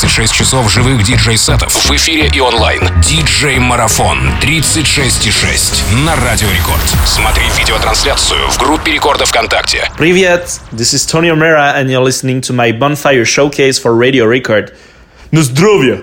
36 часов живых диджей-сетов в эфире и онлайн. Диджей-марафон 36,6 на Радио Рекорд. Смотри видеотрансляцию в группе Рекорда ВКонтакте. Привет, this is Tony O'Mara and you're listening to my Bonfire Showcase for Radio Record. На здоровье!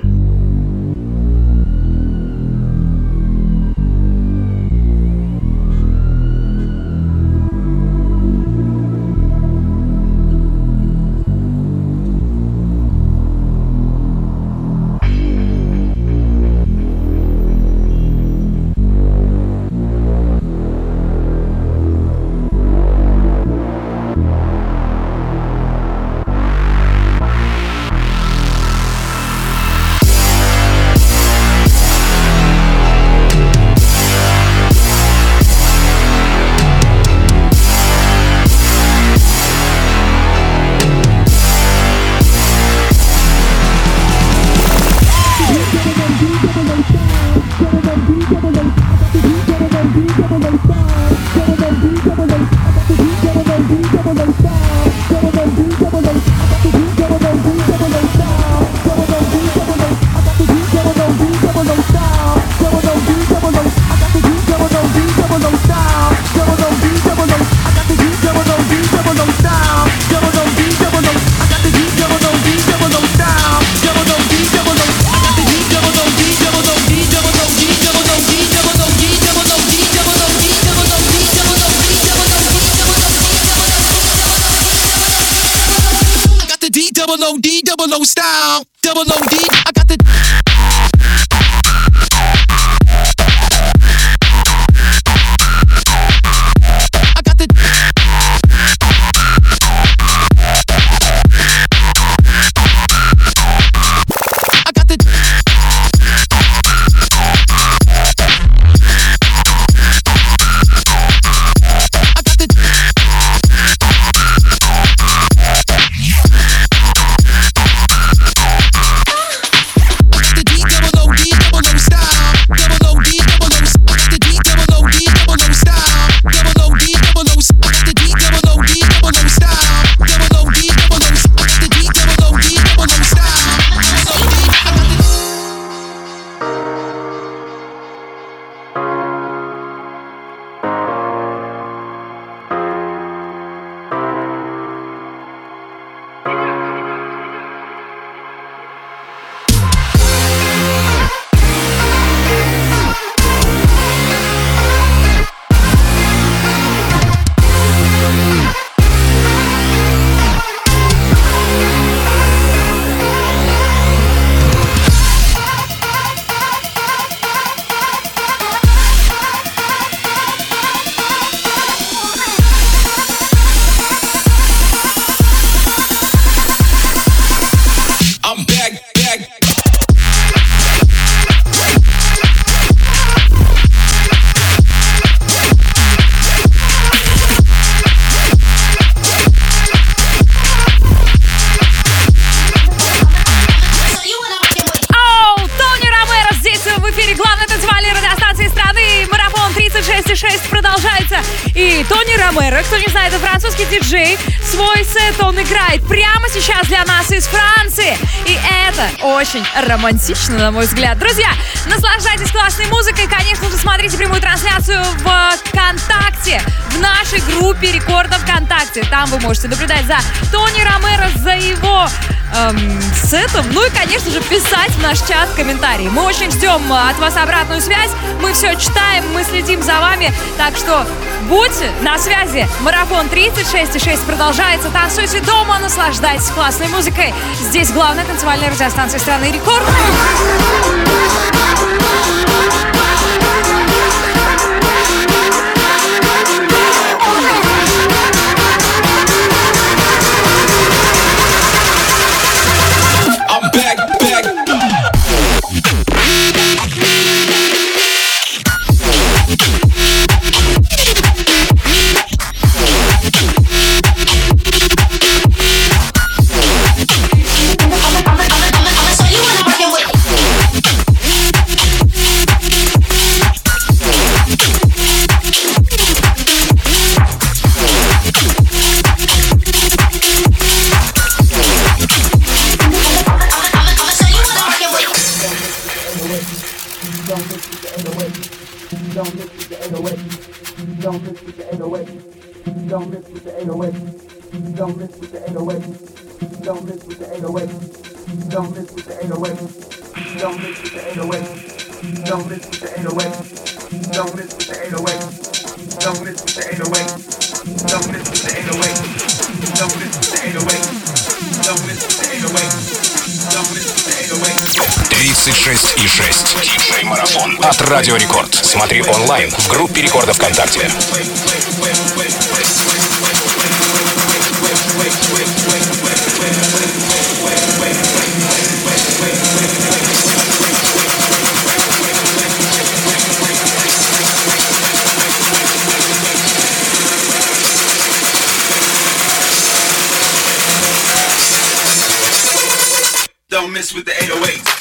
Очень романтично, на мой взгляд. Друзья, наслаждайтесь классной музыкой. Конечно же, смотрите прямую трансляцию в ВКонтакте, в нашей группе Рекорда ВКонтакте. Там вы можете наблюдать за Тони Ромеро, за его эм, сетом. Ну и, конечно же, писать в наш чат комментарии. Мы очень ждем от вас обратную связь. Мы все читаем, мы следим за вами. Так что будьте на связи. Марафон 36,6 продолжается. Танцуйте дома, наслаждайтесь классной музыкой. Здесь главная танцевальная радиостанция страны Рекорд. Смотри онлайн в группе Рекорда ВКонтакте. Don't miss with the 808. 808.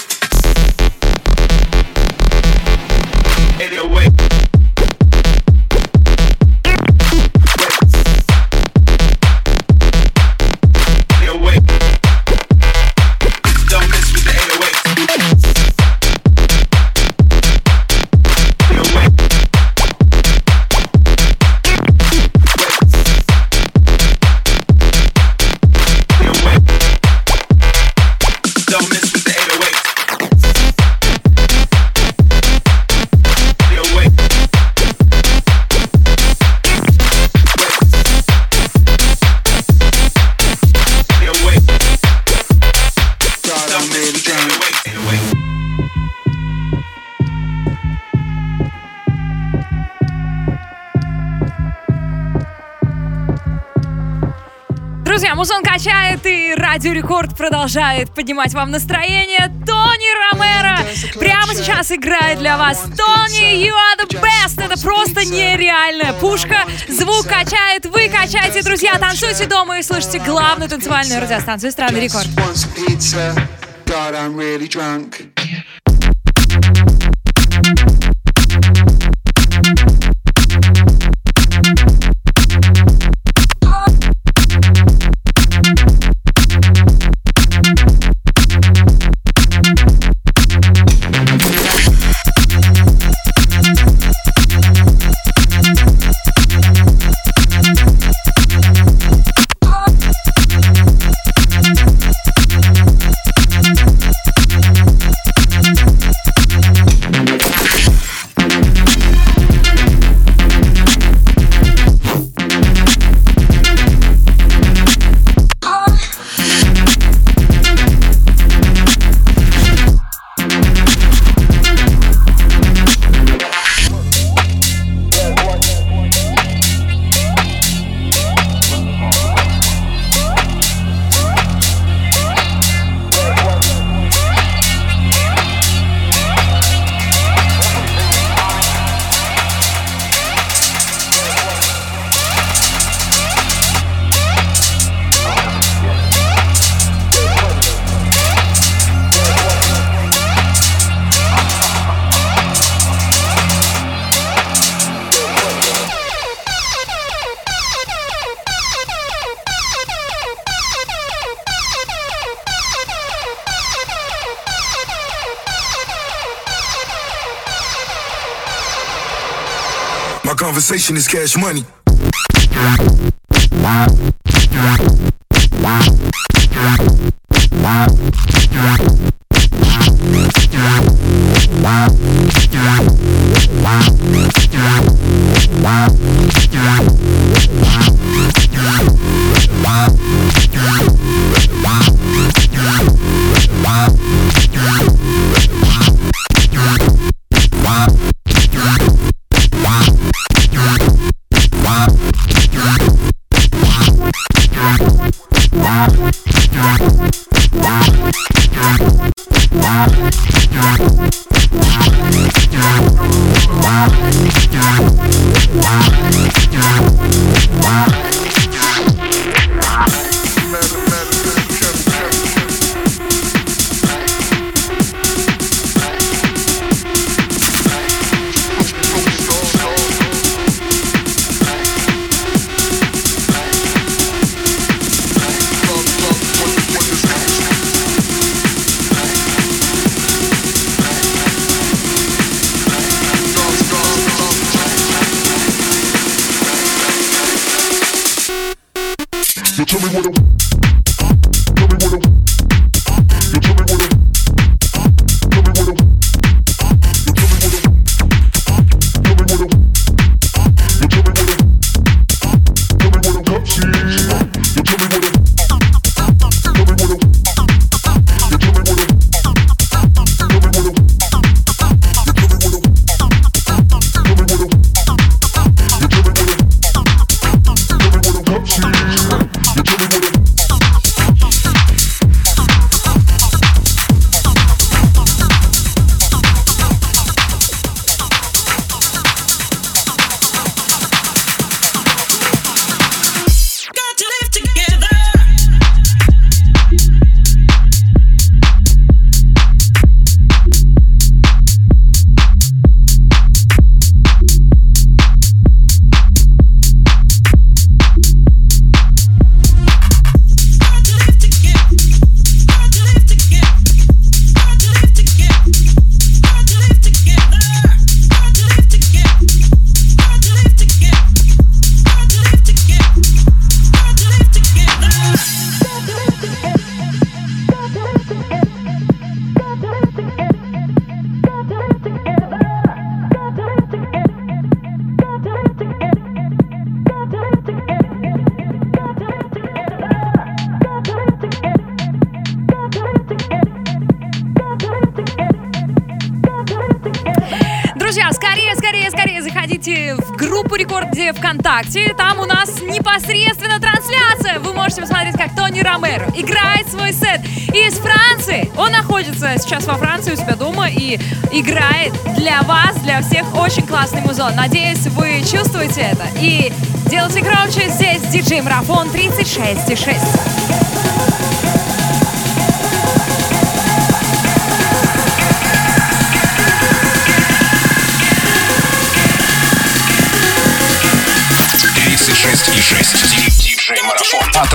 Продолжает поднимать вам настроение. Тони Ромеро прямо сейчас играет для вас. Тони, you are the best. Это просто нереальная пушка. Звук качает, вы качаете, друзья. Танцуйте дома и слышите главную танцевальную радиостанцию страны Рекорд. God, I'm really drunk. Conversation is cash money. Непосредственно трансляция. Вы можете посмотреть, как Тони Ромеро играет свой сет из Франции. Он находится сейчас во Франции у себя дома и играет для вас, для всех очень классный музон. Надеюсь, вы чувствуете это. И делайте громче. Здесь диджей Марафон 36,6.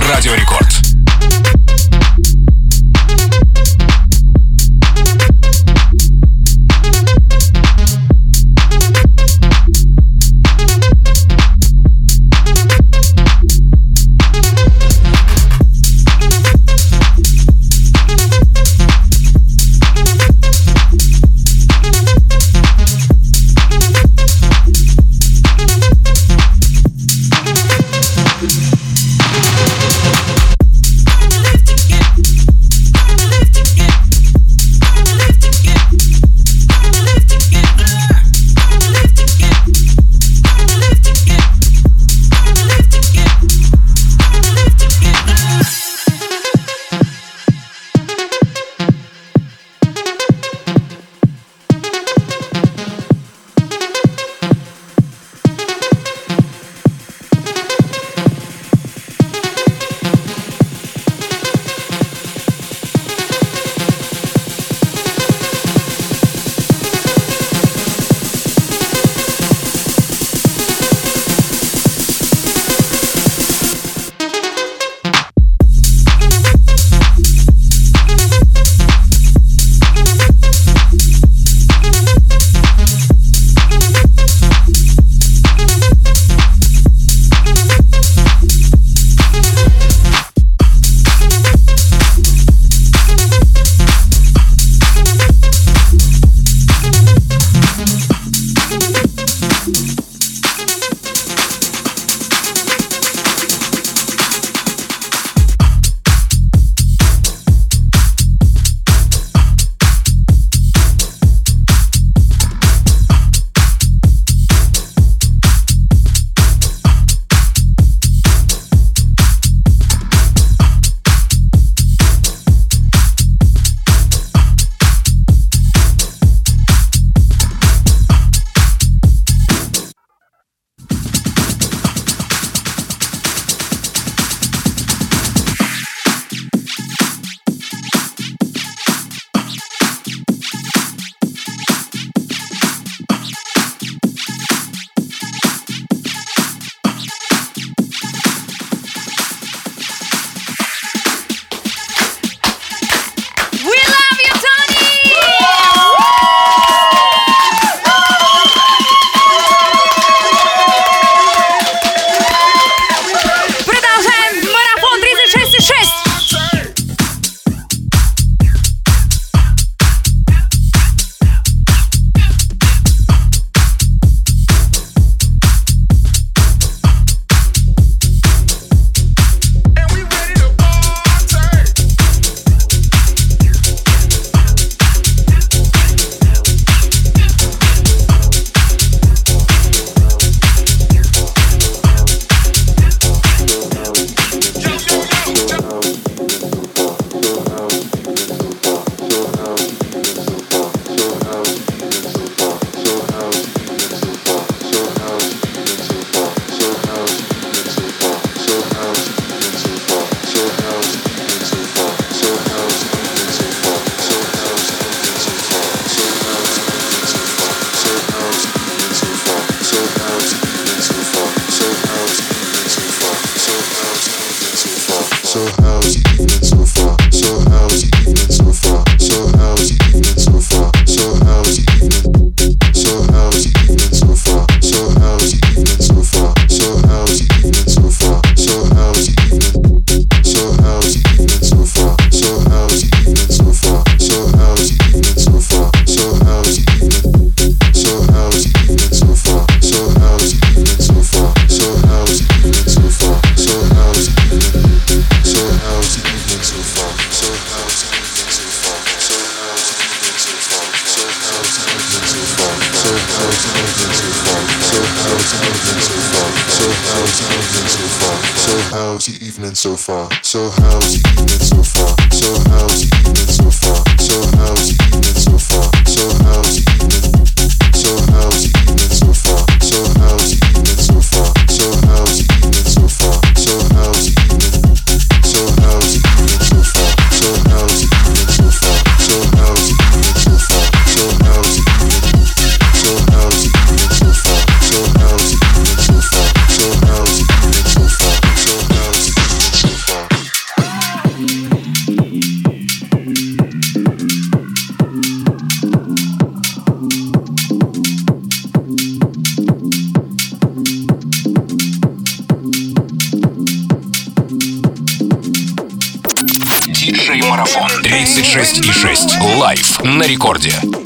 Радио Рекорд. so far? So how's the evening so far? So how's the evening so far? So how's the на рекорде.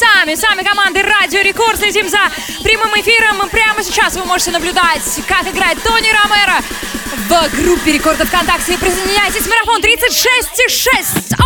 сами, сами команды Радио Рекорд. Следим за прямым эфиром. Прямо сейчас вы можете наблюдать, как играет Тони Ромеро в группе Рекорда ВКонтакте. Присоединяйтесь. Марафон 36,6.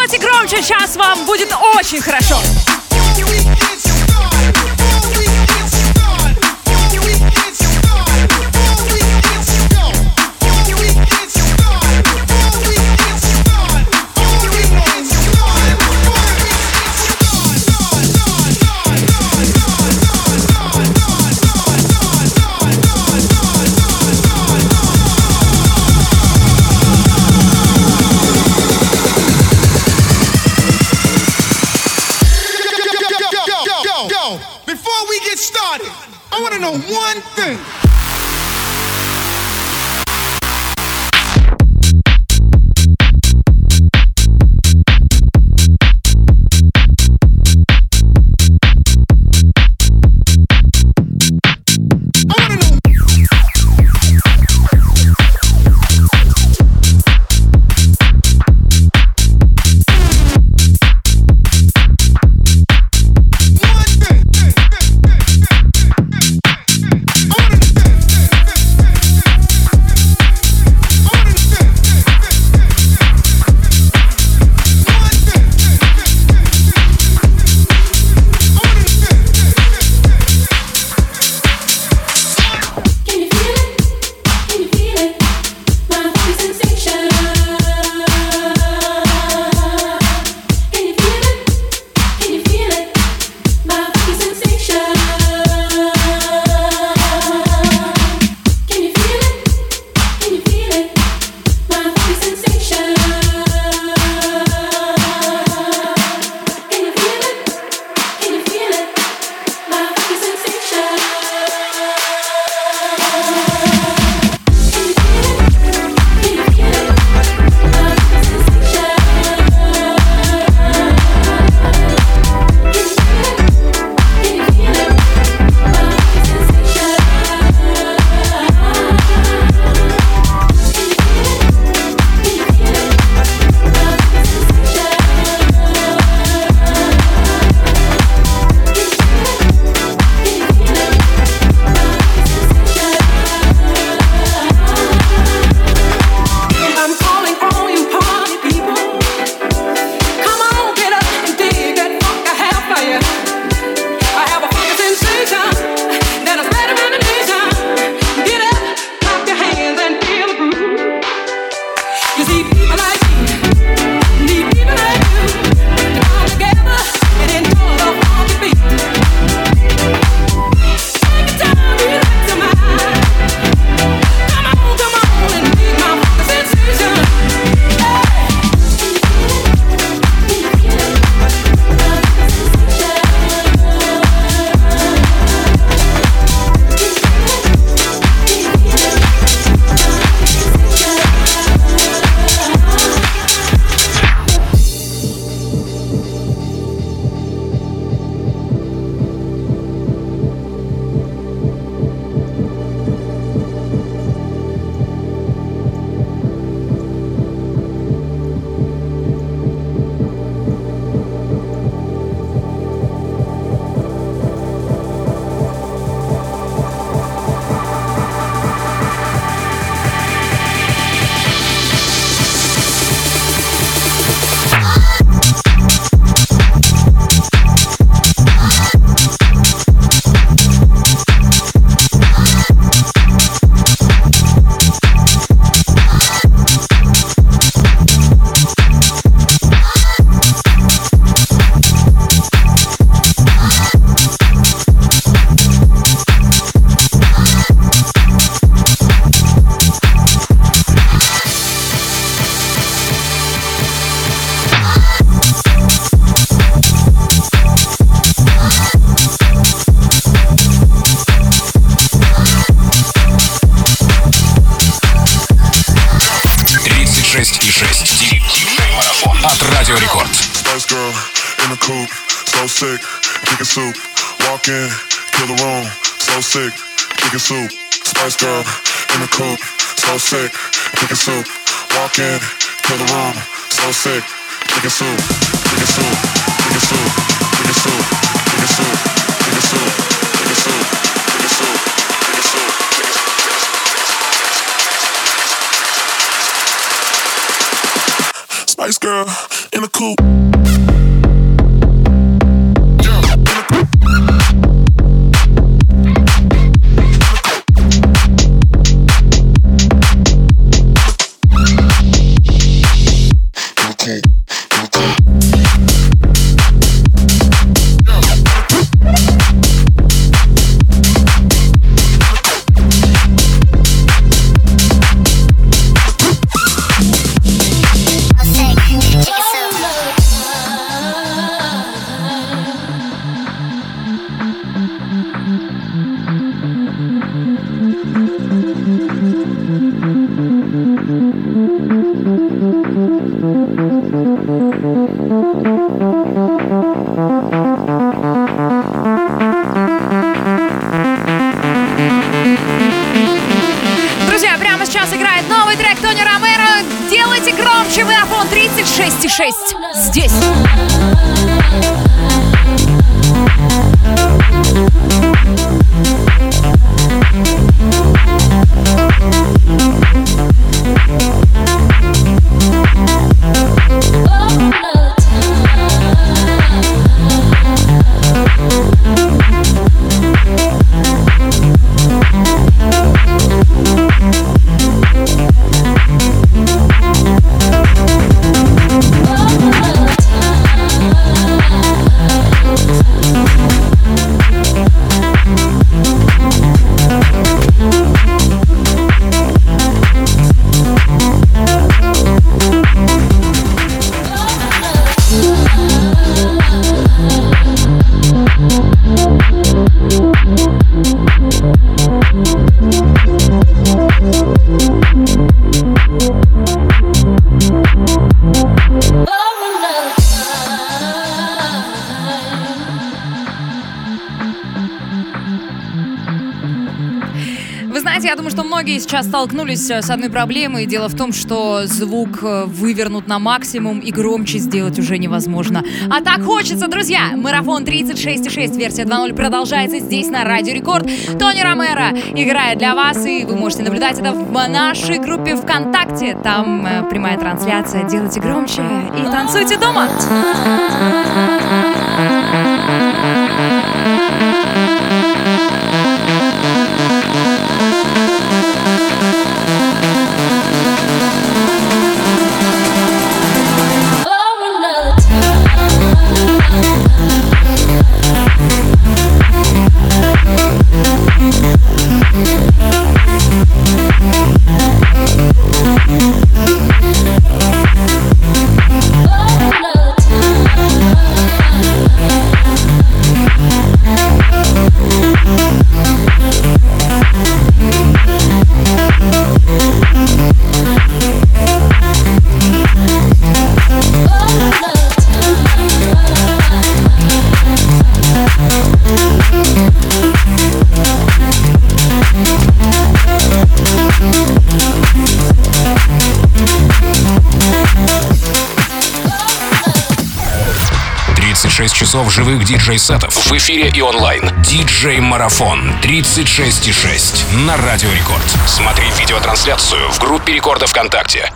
Делайте громче, сейчас вам будет очень. Хорошо. Sick, chicken soup. Walk in, kill the room, so sick, chicken soup, chicken soup, chicken soup, chicken soup, chicken soup, chicken soup, chicken soup, chicken soup, chicken soup, Spice girl in the coop. Столкнулись э, с одной проблемой. Дело в том, что звук э, вывернут на максимум и громче сделать уже невозможно. А так хочется, друзья! Марафон 36.6, версия 2.0 продолжается здесь на Радио Рекорд. Тони Ромеро играет для вас, и вы можете наблюдать это в нашей группе ВКонтакте. Там э, прямая трансляция. Делайте громче и танцуйте дома. часов живых диджей-сетов в эфире и онлайн. Диджей-марафон 36,6 на Радио Рекорд. Смотри видеотрансляцию в группе Рекорда ВКонтакте.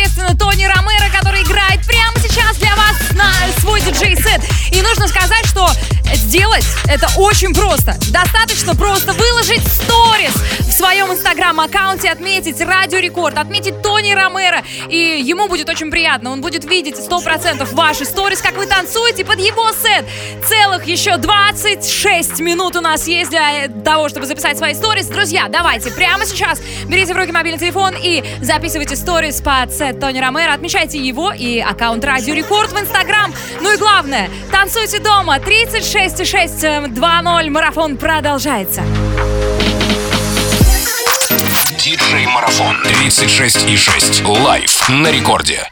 Непосредственно Тони Ромеро, который играет прямо сейчас для вас на свой диджей-сет. И нужно сказать, что сделать это очень просто. Достаточно просто выложить сторис в своем инстаграм-аккаунте, отметить Радио Рекорд, отметить Тони Ромеро. И ему будет очень приятно. Он будет видеть 100% ваши сторис, как вы танцуете под его сет. Целых еще 26 минут у нас есть для того, чтобы записать свои сторис. Друзья, давайте прямо сейчас берите в руки мобильный телефон и записывайте сторис под сет Тони Ромеро. Отмечайте его и аккаунт Радио Рекорд в Инстаграм. Ну и главное, танцуйте дома. 36,6 2.0. Марафон продолжается. Диджей Марафон 36,6. Live на Рекорде.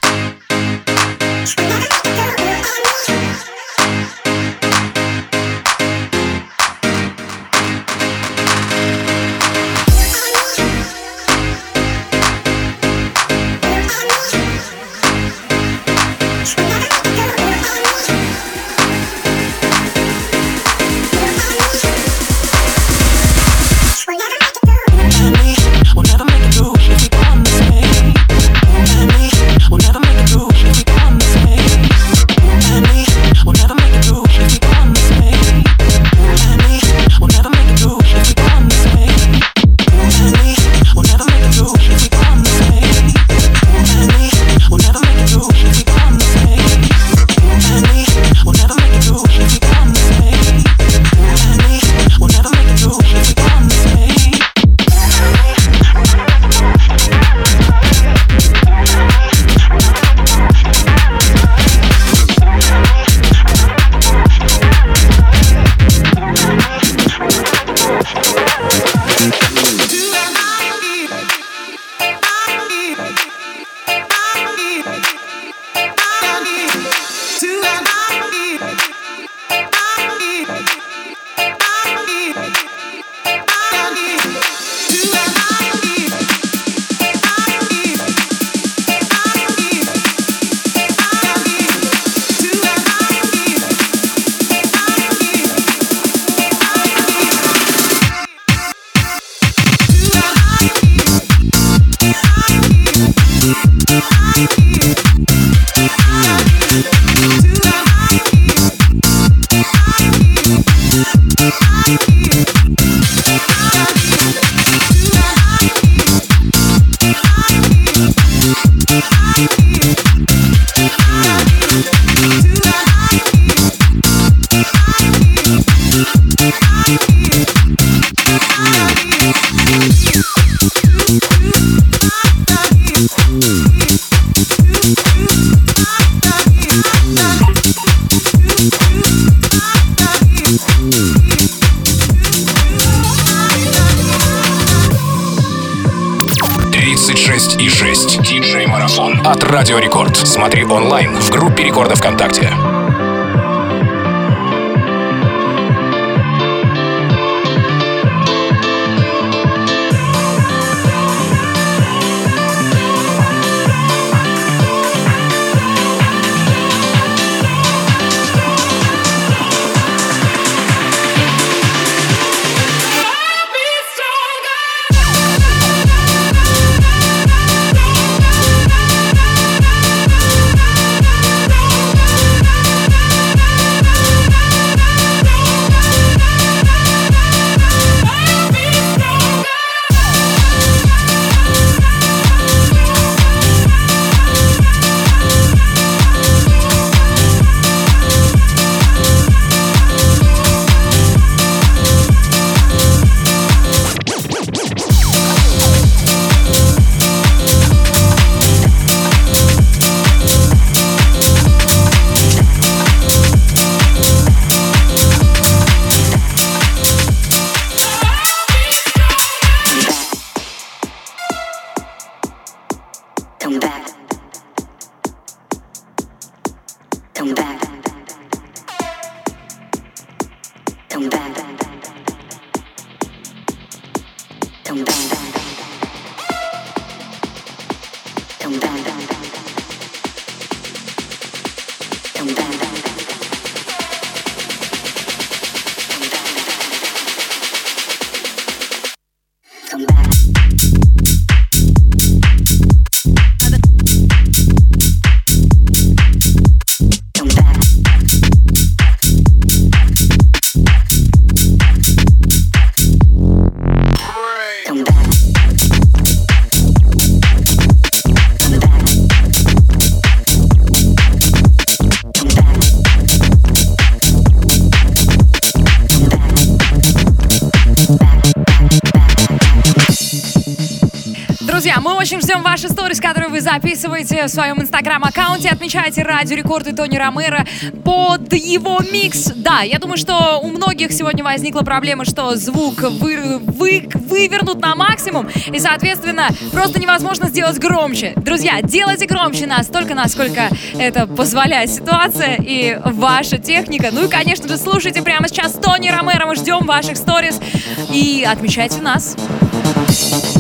Записываете в своем инстаграм-аккаунте. Отмечайте Радио Рекорд Тони Ромеро под его микс. Да, я думаю, что у многих сегодня возникла проблема, что звук вы, вы, вывернут на максимум, и, соответственно, просто невозможно сделать громче. Друзья, делайте громче настолько, насколько это позволяет ситуация и ваша техника. Ну и, конечно же, слушайте прямо сейчас Тони Ромеро. Мы ждем ваших сторис и отмечайте нас. Тридцать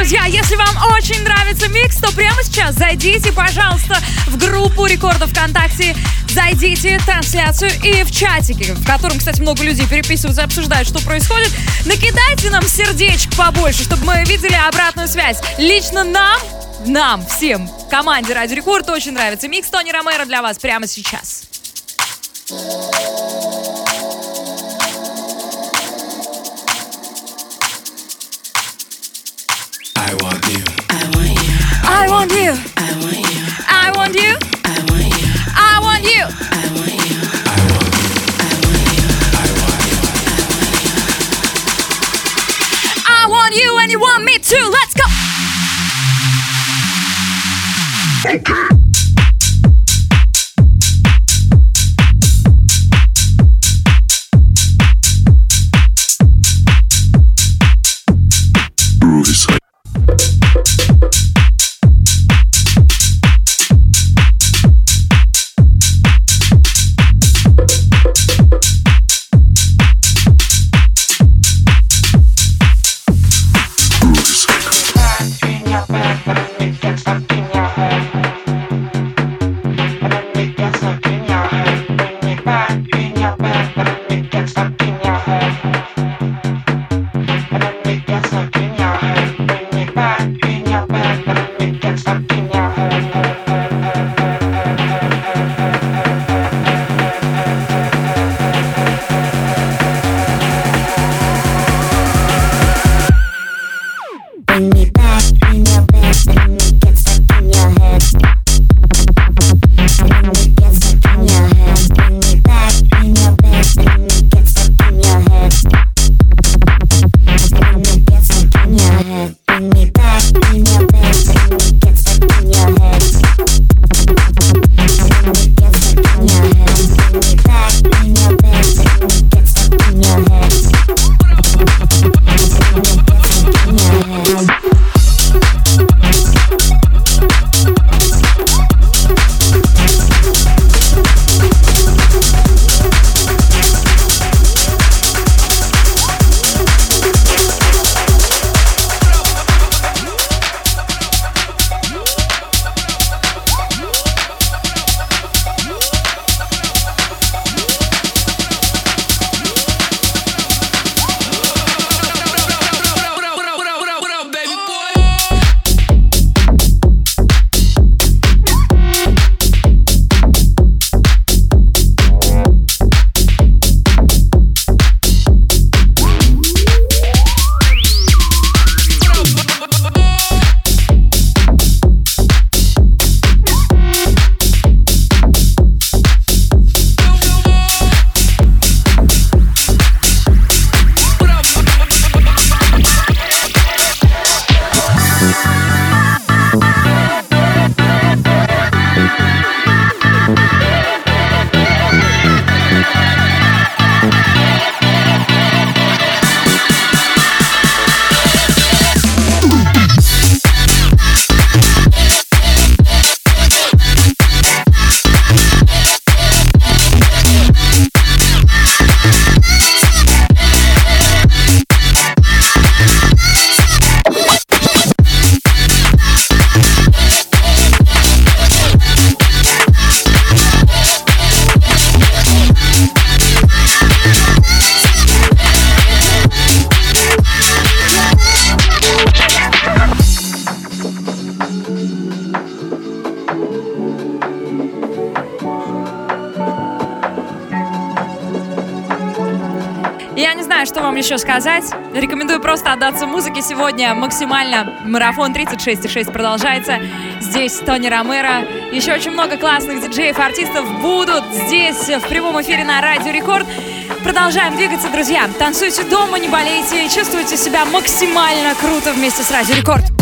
друзья, если вам очень нравится микс, то прямо сейчас зайдите, пожалуйста, в группу рекордов ВКонтакте, зайдите в трансляцию и в чатике, в котором, кстати, много людей переписываются, обсуждают, что происходит. Накидайте нам сердечек побольше, чтобы мы видели обратную связь. Лично нам, нам, всем, команде Радио Рекорд очень нравится. Микс Тони Ромеро для вас прямо сейчас. Thank you Okay. еще сказать? Рекомендую просто отдаться музыке сегодня максимально. Марафон 36,6 продолжается. Здесь Тони Ромеро. Еще очень много классных диджеев, артистов будут здесь в прямом эфире на Радио Рекорд. Продолжаем двигаться, друзья. Танцуйте дома, не болейте, чувствуйте себя максимально круто вместе с Радио Рекорд.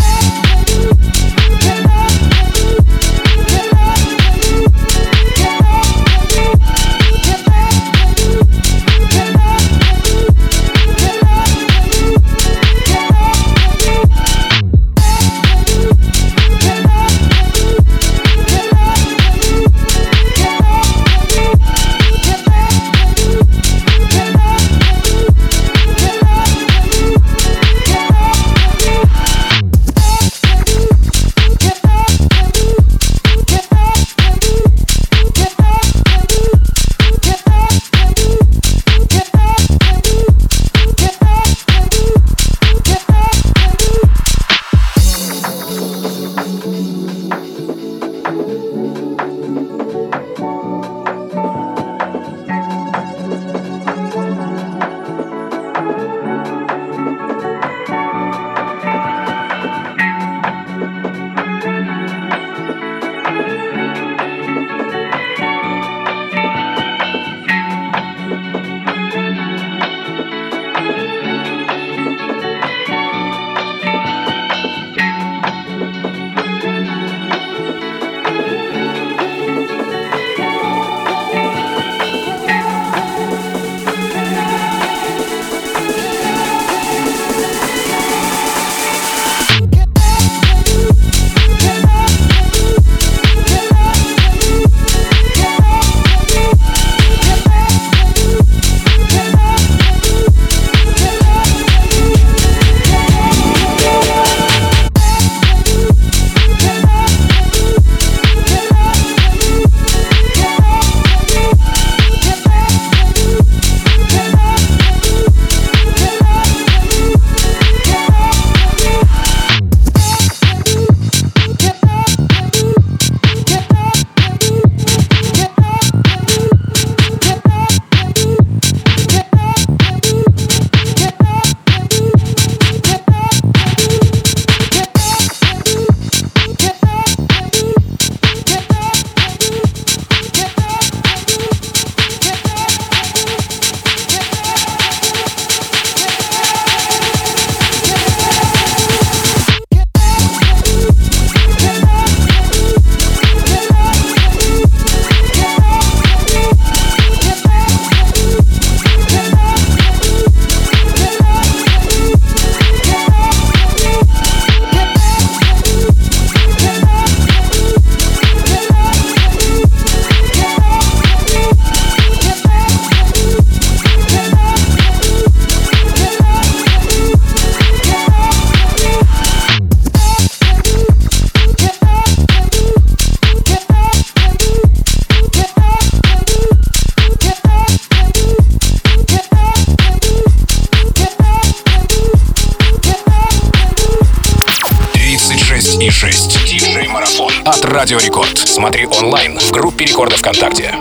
Радио Рекорд. Смотри онлайн в группе Рекорда ВКонтакте.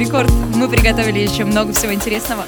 рекорд. Мы приготовили еще много всего интересного.